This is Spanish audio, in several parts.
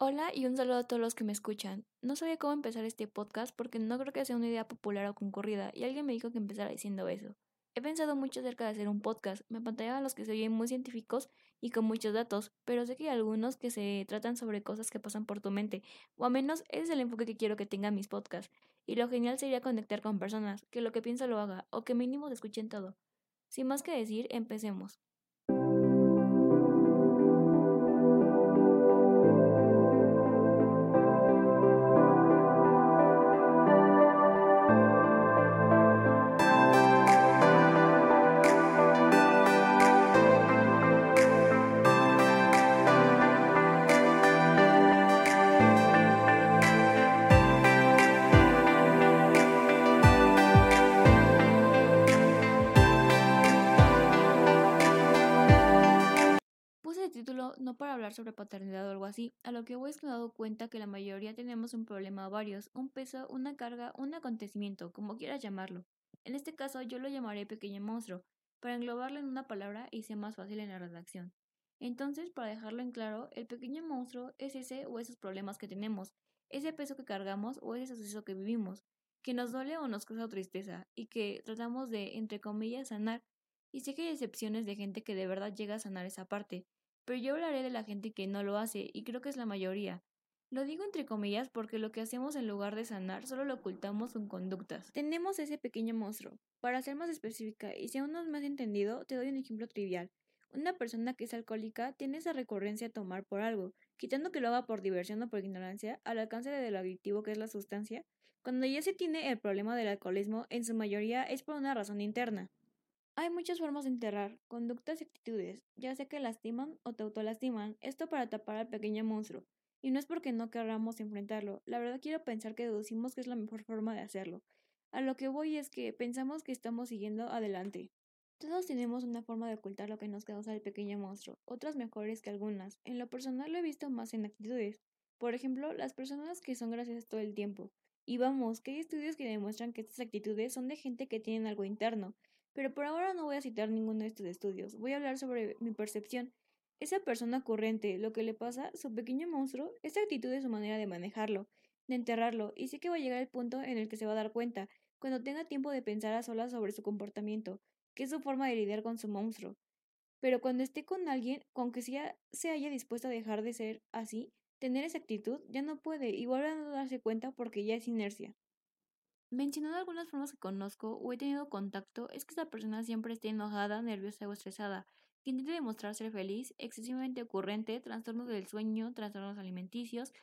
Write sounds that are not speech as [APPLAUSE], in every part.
Hola y un saludo a todos los que me escuchan. No sabía cómo empezar este podcast porque no creo que sea una idea popular o concurrida y alguien me dijo que empezara diciendo eso. He pensado mucho acerca de hacer un podcast, me pantallaban los que se oyen muy científicos y con muchos datos, pero sé que hay algunos que se tratan sobre cosas que pasan por tu mente, o al menos ese es el enfoque que quiero que tengan mis podcasts, y lo genial sería conectar con personas, que lo que pienso lo haga, o que mínimo escuchen todo. Sin más que decir, empecemos. No para hablar sobre paternidad o algo así, a lo que voy es que me he dado cuenta que la mayoría tenemos un problema o varios, un peso, una carga, un acontecimiento, como quieras llamarlo. En este caso yo lo llamaré pequeño monstruo, para englobarlo en una palabra y sea más fácil en la redacción. Entonces, para dejarlo en claro, el pequeño monstruo es ese o esos problemas que tenemos, ese peso que cargamos o ese suceso que vivimos, que nos duele o nos causa tristeza y que tratamos de, entre comillas, sanar. Y sé que hay excepciones de gente que de verdad llega a sanar esa parte, pero yo hablaré de la gente que no lo hace y creo que es la mayoría. Lo digo entre comillas porque lo que hacemos en lugar de sanar solo lo ocultamos con conductas. Tenemos ese pequeño monstruo. Para ser más específica y si aún no me has entendido, te doy un ejemplo trivial. Una persona que es alcohólica tiene esa recurrencia a tomar por algo, quitando que lo haga por diversión o por ignorancia, al alcance de lo adictivo que es la sustancia. Cuando ya se tiene el problema del alcoholismo, en su mayoría es por una razón interna. Hay muchas formas de enterrar conductas y actitudes, ya sea que lastiman o te autolastiman, esto para tapar al pequeño monstruo. Y no es porque no queramos enfrentarlo, la verdad quiero pensar que deducimos que es la mejor forma de hacerlo. A lo que voy es que pensamos que estamos siguiendo adelante. Todos tenemos una forma de ocultar lo que nos causa el pequeño monstruo, otras mejores que algunas. En lo personal lo he visto más en actitudes. Por ejemplo, las personas que son graciosas todo el tiempo. Y vamos, que hay estudios que demuestran que estas actitudes son de gente que tienen algo interno, pero por ahora no voy a citar ninguno de estos estudios, voy a hablar sobre mi percepción. Esa persona corriente, lo que le pasa, su pequeño monstruo, esa actitud es su manera de manejarlo, de enterrarlo, y sé que va a llegar el punto en el que se va a dar cuenta, cuando tenga tiempo de pensar a solas sobre su comportamiento, que es su forma de lidiar con su monstruo. Pero cuando esté con alguien, con que sea, se haya dispuesto a dejar de ser así, tener esa actitud, ya no puede y vuelve a no darse cuenta porque ya es inercia. Mencionando algunas formas que conozco o he tenido contacto, es que esta persona siempre esté enojada, nerviosa o estresada, que intente demostrar ser feliz, excesivamente ocurrente, trastornos del sueño, trastornos alimenticios,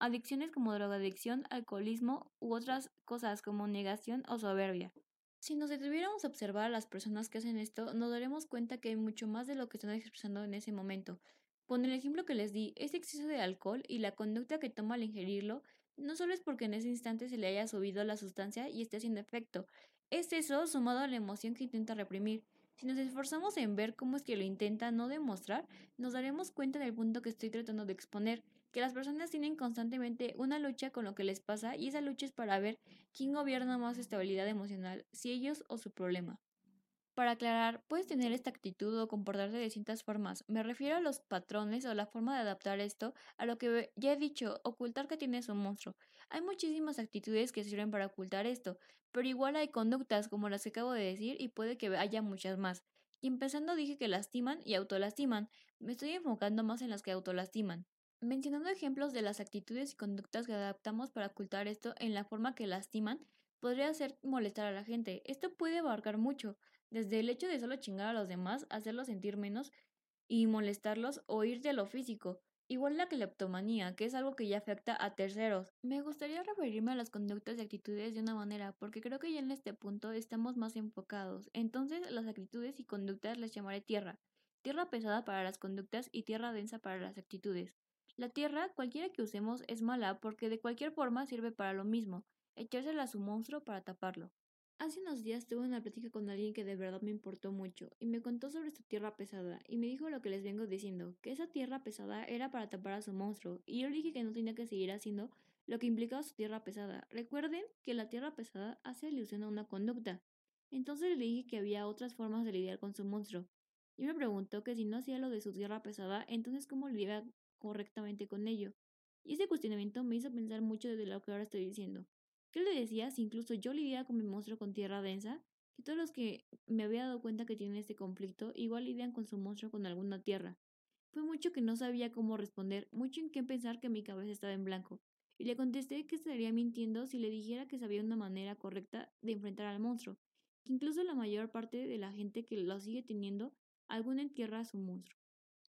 adicciones como drogadicción, alcoholismo u otras cosas como negación o soberbia. Si nos detuviéramos a observar a las personas que hacen esto, nos daremos cuenta que hay mucho más de lo que están expresando en ese momento. Con el ejemplo que les di, ese exceso de alcohol y la conducta que toma al ingerirlo no solo es porque en ese instante se le haya subido la sustancia y esté haciendo efecto, es eso sumado a la emoción que intenta reprimir. Si nos esforzamos en ver cómo es que lo intenta no demostrar, nos daremos cuenta del punto que estoy tratando de exponer, que las personas tienen constantemente una lucha con lo que les pasa y esa lucha es para ver quién gobierna más estabilidad emocional, si ellos o su problema. Para aclarar, puedes tener esta actitud o comportarte de distintas formas. Me refiero a los patrones o la forma de adaptar esto a lo que ya he dicho, ocultar que tienes un monstruo. Hay muchísimas actitudes que sirven para ocultar esto, pero igual hay conductas como las que acabo de decir y puede que haya muchas más. Y empezando dije que lastiman y autolastiman. Me estoy enfocando más en las que autolastiman. Mencionando ejemplos de las actitudes y conductas que adaptamos para ocultar esto en la forma que lastiman, podría ser molestar a la gente. Esto puede abarcar mucho desde el hecho de solo chingar a los demás, hacerlos sentir menos y molestarlos o ir de lo físico. Igual la cleptomanía, que es algo que ya afecta a terceros. Me gustaría referirme a las conductas y actitudes de una manera, porque creo que ya en este punto estamos más enfocados. Entonces, las actitudes y conductas las llamaré tierra. Tierra pesada para las conductas y tierra densa para las actitudes. La tierra, cualquiera que usemos, es mala porque de cualquier forma sirve para lo mismo, echársela a su monstruo para taparlo. Hace unos días tuve una plática con alguien que de verdad me importó mucho y me contó sobre su tierra pesada y me dijo lo que les vengo diciendo, que esa tierra pesada era para tapar a su monstruo y yo le dije que no tenía que seguir haciendo lo que implicaba su tierra pesada. Recuerden que la tierra pesada hace alusión a una conducta. Entonces le dije que había otras formas de lidiar con su monstruo. Y me preguntó que si no hacía lo de su tierra pesada, entonces cómo lidiar correctamente con ello. Y ese cuestionamiento me hizo pensar mucho de lo que ahora estoy diciendo. ¿Qué le decía si incluso yo lidiaba con mi monstruo con tierra densa? Que todos los que me había dado cuenta que tienen este conflicto igual lidian con su monstruo con alguna tierra. Fue mucho que no sabía cómo responder, mucho en qué pensar que mi cabeza estaba en blanco. Y le contesté que estaría mintiendo si le dijera que sabía una manera correcta de enfrentar al monstruo, que incluso la mayor parte de la gente que lo sigue teniendo, alguna entierra a su monstruo.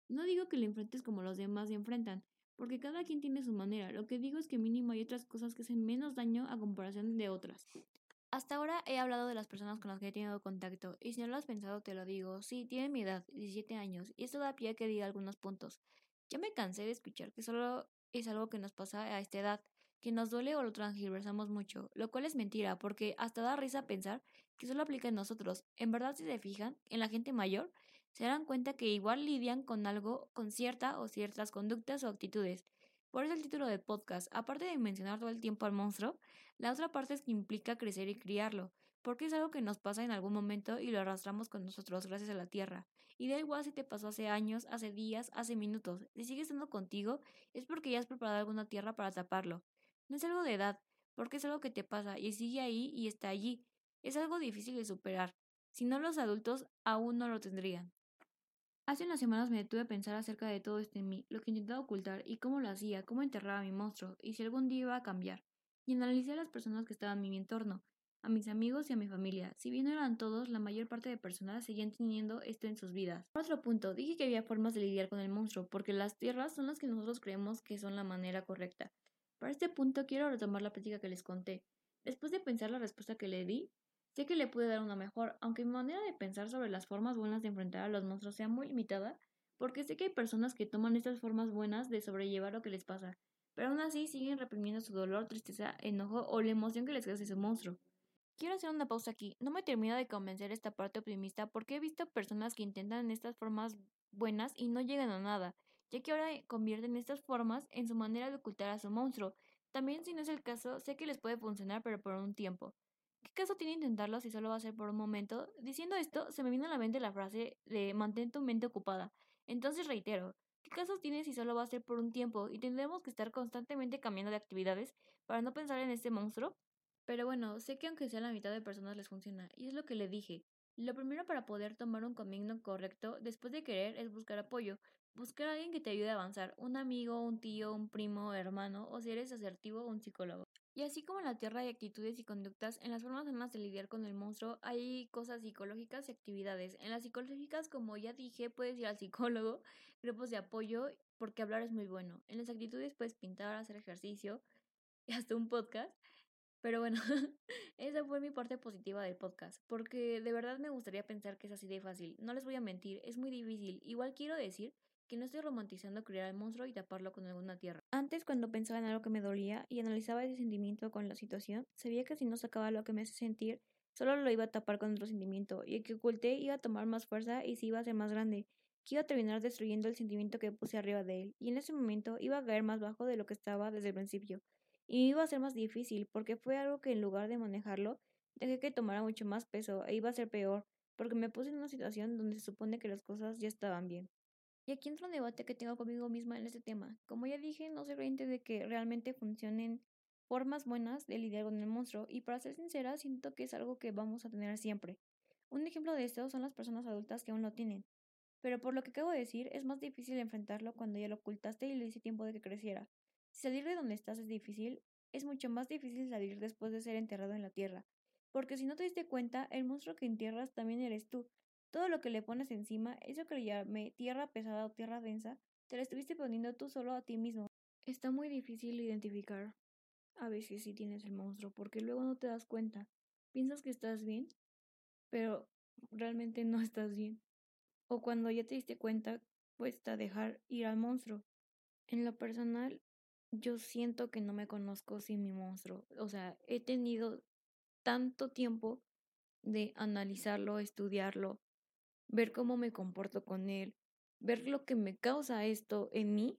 No digo que le enfrentes como los demás se enfrentan, porque cada quien tiene su manera. Lo que digo es que mínimo hay otras cosas que hacen menos daño a comparación de otras. Hasta ahora he hablado de las personas con las que he tenido contacto, y si no lo has pensado te lo digo, sí, tienen mi edad, 17 años, y esto da pie a que diga algunos puntos. Ya me cansé de escuchar que solo es algo que nos pasa a esta edad, que nos duele o lo transgiversamos mucho, lo cual es mentira, porque hasta da risa pensar que solo aplica en nosotros. En verdad, si se fijan, en la gente mayor, se dan cuenta que igual lidian con algo, con cierta o ciertas conductas o actitudes. Por eso el título del podcast, aparte de mencionar todo el tiempo al monstruo, la otra parte es que implica crecer y criarlo, porque es algo que nos pasa en algún momento y lo arrastramos con nosotros gracias a la tierra. Y da igual si te pasó hace años, hace días, hace minutos, si sigue estando contigo es porque ya has preparado alguna tierra para taparlo. No es algo de edad, porque es algo que te pasa y sigue ahí y está allí. Es algo difícil de superar. Si no los adultos aún no lo tendrían. Hace unas semanas me detuve a pensar acerca de todo esto en mí, lo que intentaba ocultar y cómo lo hacía, cómo enterraba a mi monstruo y si algún día iba a cambiar. Y analicé a las personas que estaban en mi entorno, a mis amigos y a mi familia. Si bien no eran todos, la mayor parte de personas seguían teniendo esto en sus vidas. Otro punto, dije que había formas de lidiar con el monstruo, porque las tierras son las que nosotros creemos que son la manera correcta. Para este punto quiero retomar la práctica que les conté. Después de pensar la respuesta que le di, Sé que le pude dar una mejor, aunque mi manera de pensar sobre las formas buenas de enfrentar a los monstruos sea muy limitada, porque sé que hay personas que toman estas formas buenas de sobrellevar lo que les pasa, pero aún así siguen reprimiendo su dolor, tristeza, enojo o la emoción que les causa ese monstruo. Quiero hacer una pausa aquí. No me termino de convencer esta parte optimista porque he visto personas que intentan estas formas buenas y no llegan a nada, ya que ahora convierten estas formas en su manera de ocultar a su monstruo. También si no es el caso, sé que les puede funcionar pero por un tiempo. ¿Qué caso tiene intentarlo si solo va a ser por un momento? Diciendo esto, se me vino a la mente la frase de mantén tu mente ocupada. Entonces reitero, ¿qué caso tiene si solo va a ser por un tiempo y tendremos que estar constantemente cambiando de actividades para no pensar en este monstruo? Pero bueno, sé que aunque sea la mitad de personas les funciona, y es lo que le dije. Lo primero para poder tomar un camino correcto después de querer es buscar apoyo, buscar a alguien que te ayude a avanzar, un amigo, un tío, un primo, hermano, o si eres asertivo, un psicólogo. Y así como en la tierra hay actitudes y conductas, en las formas sanas de lidiar con el monstruo hay cosas psicológicas y actividades. En las psicológicas, como ya dije, puedes ir al psicólogo, [LAUGHS] grupos de apoyo, porque hablar es muy bueno. En las actitudes puedes pintar, hacer ejercicio [LAUGHS] y hasta un podcast. Pero bueno, [LAUGHS] esa fue mi parte positiva del podcast, porque de verdad me gustaría pensar que es así de fácil. No les voy a mentir, es muy difícil. Igual quiero decir que no estoy romantizando criar al monstruo y taparlo con alguna tierra. Antes, cuando pensaba en algo que me dolía y analizaba ese sentimiento con la situación, sabía que si no sacaba lo que me hace sentir, solo lo iba a tapar con otro sentimiento, y el que oculté iba a tomar más fuerza y se iba a hacer más grande, que iba a terminar destruyendo el sentimiento que puse arriba de él, y en ese momento iba a caer más bajo de lo que estaba desde el principio, y iba a ser más difícil, porque fue algo que en lugar de manejarlo, dejé que tomara mucho más peso e iba a ser peor, porque me puse en una situación donde se supone que las cosas ya estaban bien. Y aquí entra un debate que tengo conmigo misma en este tema. Como ya dije, no soy creyente de que realmente funcionen formas buenas de lidiar con el monstruo, y para ser sincera, siento que es algo que vamos a tener siempre. Un ejemplo de esto son las personas adultas que aún lo tienen. Pero por lo que acabo de decir, es más difícil enfrentarlo cuando ya lo ocultaste y le hice tiempo de que creciera. Si salir de donde estás es difícil, es mucho más difícil salir después de ser enterrado en la tierra. Porque si no te diste cuenta, el monstruo que entierras también eres tú, todo lo que le pones encima, eso que le llamé tierra pesada o tierra densa, te lo estuviste poniendo tú solo a ti mismo. Está muy difícil identificar a veces si tienes el monstruo, porque luego no te das cuenta. Piensas que estás bien, pero realmente no estás bien. O cuando ya te diste cuenta, cuesta dejar ir al monstruo. En lo personal, yo siento que no me conozco sin mi monstruo. O sea, he tenido tanto tiempo de analizarlo, estudiarlo, ver cómo me comporto con él, ver lo que me causa esto en mí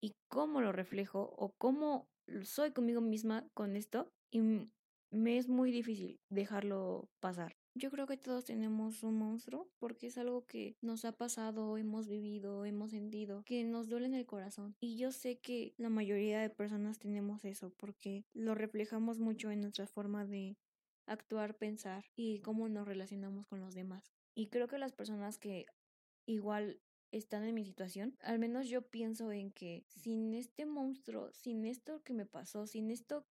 y cómo lo reflejo o cómo soy conmigo misma con esto y me es muy difícil dejarlo pasar. Yo creo que todos tenemos un monstruo porque es algo que nos ha pasado, hemos vivido, hemos sentido, que nos duele en el corazón. Y yo sé que la mayoría de personas tenemos eso porque lo reflejamos mucho en nuestra forma de actuar, pensar y cómo nos relacionamos con los demás. Y creo que las personas que igual están en mi situación, al menos yo pienso en que sin este monstruo, sin esto que me pasó, sin esto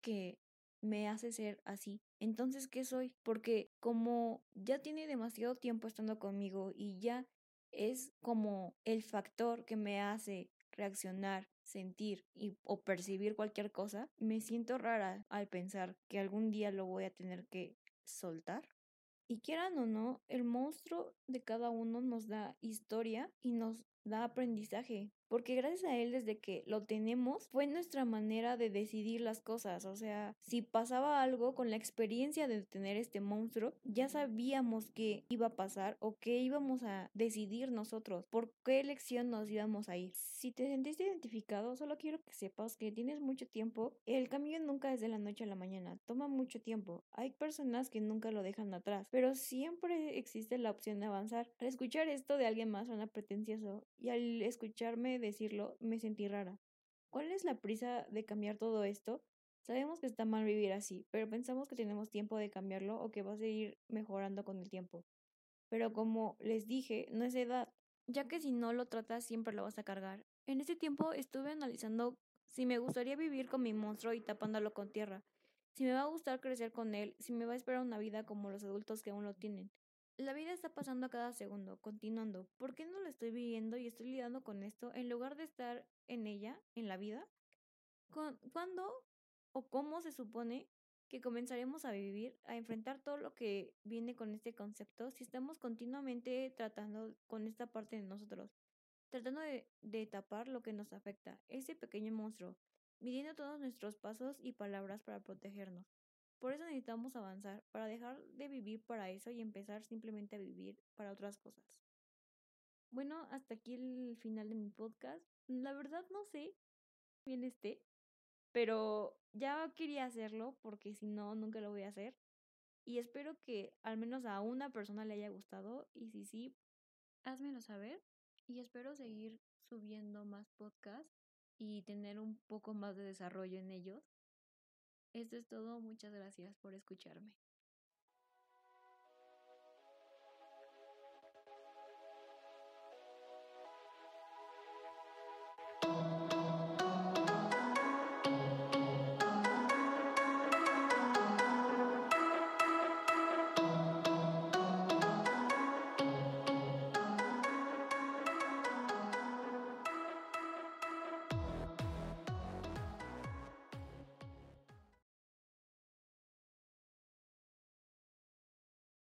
que me hace ser así. Entonces, ¿qué soy? Porque como ya tiene demasiado tiempo estando conmigo y ya es como el factor que me hace reaccionar, sentir y, o percibir cualquier cosa, me siento rara al pensar que algún día lo voy a tener que soltar. Y quieran o no, el monstruo de cada uno nos da historia y nos da aprendizaje, porque gracias a él desde que lo tenemos fue nuestra manera de decidir las cosas, o sea, si pasaba algo con la experiencia de tener este monstruo, ya sabíamos qué iba a pasar o qué íbamos a decidir nosotros, por qué elección nos íbamos a ir. Si te sentiste identificado, solo quiero que sepas que tienes mucho tiempo, el cambio nunca es de la noche a la mañana, toma mucho tiempo. Hay personas que nunca lo dejan atrás, pero siempre existe la opción de avanzar. Al escuchar esto de alguien más suena pretencioso y al escucharme decirlo me sentí rara. ¿Cuál es la prisa de cambiar todo esto? Sabemos que está mal vivir así, pero pensamos que tenemos tiempo de cambiarlo o que va a seguir mejorando con el tiempo. Pero como les dije, no es edad, ya que si no lo tratas siempre lo vas a cargar. En ese tiempo estuve analizando si me gustaría vivir con mi monstruo y tapándolo con tierra, si me va a gustar crecer con él, si me va a esperar una vida como los adultos que aún lo tienen. La vida está pasando a cada segundo, continuando. ¿Por qué no la estoy viviendo y estoy lidiando con esto en lugar de estar en ella, en la vida? ¿Cuándo o cómo se supone que comenzaremos a vivir, a enfrentar todo lo que viene con este concepto si estamos continuamente tratando con esta parte de nosotros? Tratando de, de tapar lo que nos afecta, ese pequeño monstruo, midiendo todos nuestros pasos y palabras para protegernos. Por eso necesitamos avanzar, para dejar de vivir para eso y empezar simplemente a vivir para otras cosas. Bueno, hasta aquí el final de mi podcast. La verdad no sé bien esté, pero ya quería hacerlo porque si no, nunca lo voy a hacer. Y espero que al menos a una persona le haya gustado y si sí, házmelo saber. Y espero seguir subiendo más podcasts y tener un poco más de desarrollo en ellos. Esto es todo, muchas gracias por escucharme.